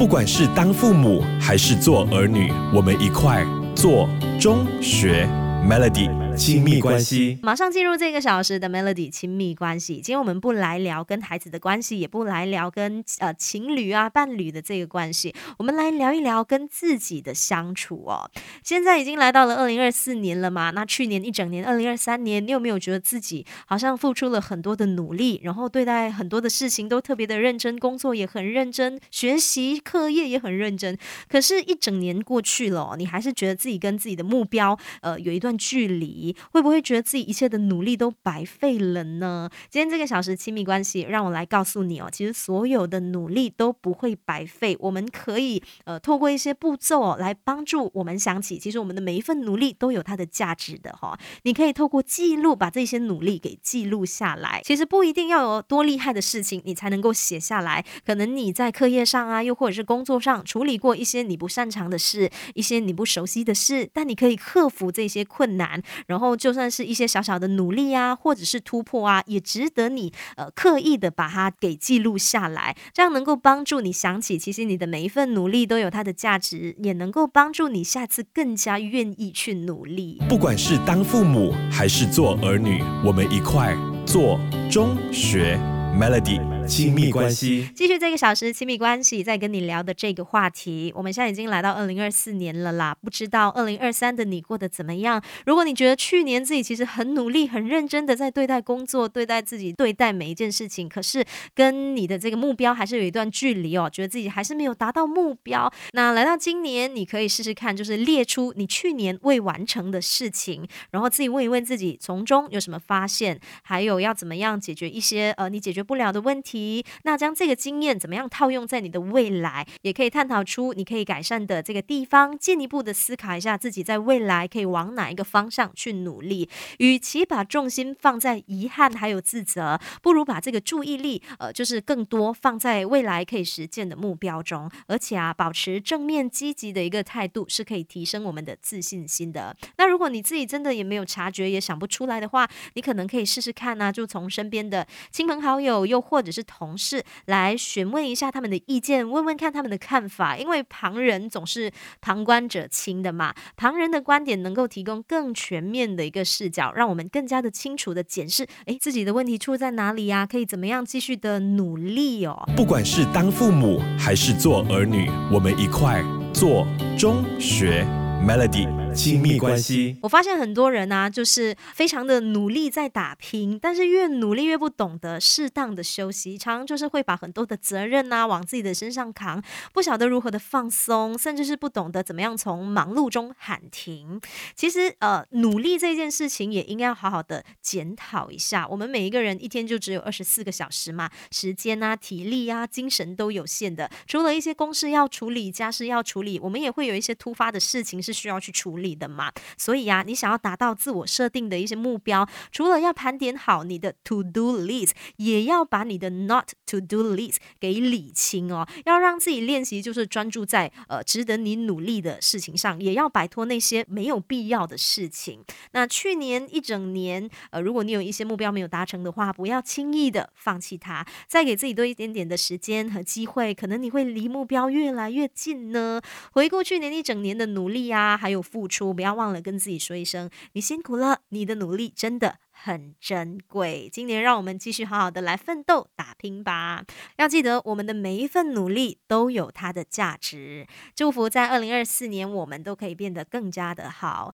不管是当父母还是做儿女，我们一块做中学。Melody 亲密关系。马上进入这个小时的 Melody 亲密关系。今天我们不来聊跟孩子的关系，也不来聊跟呃情侣啊伴侣的这个关系，我们来聊一聊跟自己的相处哦。现在已经来到了二零二四年了嘛，那去年一整年二零二三年，你有没有觉得自己好像付出了很多的努力，然后对待很多的事情都特别的认真，工作也很认真，学习课业也很认真。可是，一整年过去了，你还是觉得自己跟自己的目标呃有一段距离。会不会觉得自己一切的努力都白费了呢？今天这个小时亲密关系，让我来告诉你哦，其实所有的努力都不会白费。我们可以呃透过一些步骤哦，来帮助我们想起，其实我们的每一份努力都有它的价值的哈。你可以透过记录，把这些努力给记录下来。其实不一定要有多厉害的事情，你才能够写下来。可能你在课业上啊，又或者是工作上处理过一些你不擅长的事，一些你不熟悉的事，但你可以克服这些困难，然后。然后就算是一些小小的努力啊，或者是突破啊，也值得你呃刻意的把它给记录下来，这样能够帮助你想起，其实你的每一份努力都有它的价值，也能够帮助你下次更加愿意去努力。不管是当父母还是做儿女，我们一块做中学 Melody。亲密关系，继续这个小时亲密关系，在跟你聊的这个话题，我们现在已经来到二零二四年了啦，不知道二零二三的你过得怎么样？如果你觉得去年自己其实很努力、很认真的在对待工作、对待自己、对待每一件事情，可是跟你的这个目标还是有一段距离哦，觉得自己还是没有达到目标，那来到今年，你可以试试看，就是列出你去年未完成的事情，然后自己问一问自己，从中有什么发现，还有要怎么样解决一些呃你解决不了的问题。那将这个经验怎么样套用在你的未来，也可以探讨出你可以改善的这个地方，进一步的思考一下自己在未来可以往哪一个方向去努力。与其把重心放在遗憾还有自责，不如把这个注意力，呃，就是更多放在未来可以实现的目标中。而且啊，保持正面积极的一个态度，是可以提升我们的自信心的。那如果你自己真的也没有察觉，也想不出来的话，你可能可以试试看呢，就从身边的亲朋好友，又或者是同事来询问一下他们的意见，问问看他们的看法，因为旁人总是旁观者清的嘛。旁人的观点能够提供更全面的一个视角，让我们更加的清楚的检视，哎，自己的问题出在哪里呀？可以怎么样继续的努力哦？不管是当父母还是做儿女，我们一块做中学 Melody。亲密关系，我发现很多人呢，就是非常的努力在打拼，但是越努力越不懂得适当的休息，常常就是会把很多的责任呐往自己的身上扛，不晓得如何的放松，甚至是不懂得怎么样从忙碌中喊停。其实，呃，努力这件事情也应该要好好的检讨一下。我们每一个人一天就只有二十四个小时嘛，时间啊、体力啊、精神都有限的。除了一些公事要处理、家事要处理，我们也会有一些突发的事情是需要去处理。里的嘛，所以呀，你想要达到自我设定的一些目标，除了要盘点好你的 to do list，也要把你的 not to do list 给理清哦。要让自己练习，就是专注在呃值得你努力的事情上，也要摆脱那些没有必要的事情。那去年一整年，呃，如果你有一些目标没有达成的话，不要轻易的放弃它，再给自己多一点点的时间和机会，可能你会离目标越来越近呢。回顾去年一整年的努力啊，还有付。出不要忘了跟自己说一声，你辛苦了，你的努力真的很珍贵。今年让我们继续好好的来奋斗打拼吧。要记得，我们的每一份努力都有它的价值。祝福在二零二四年，我们都可以变得更加的好。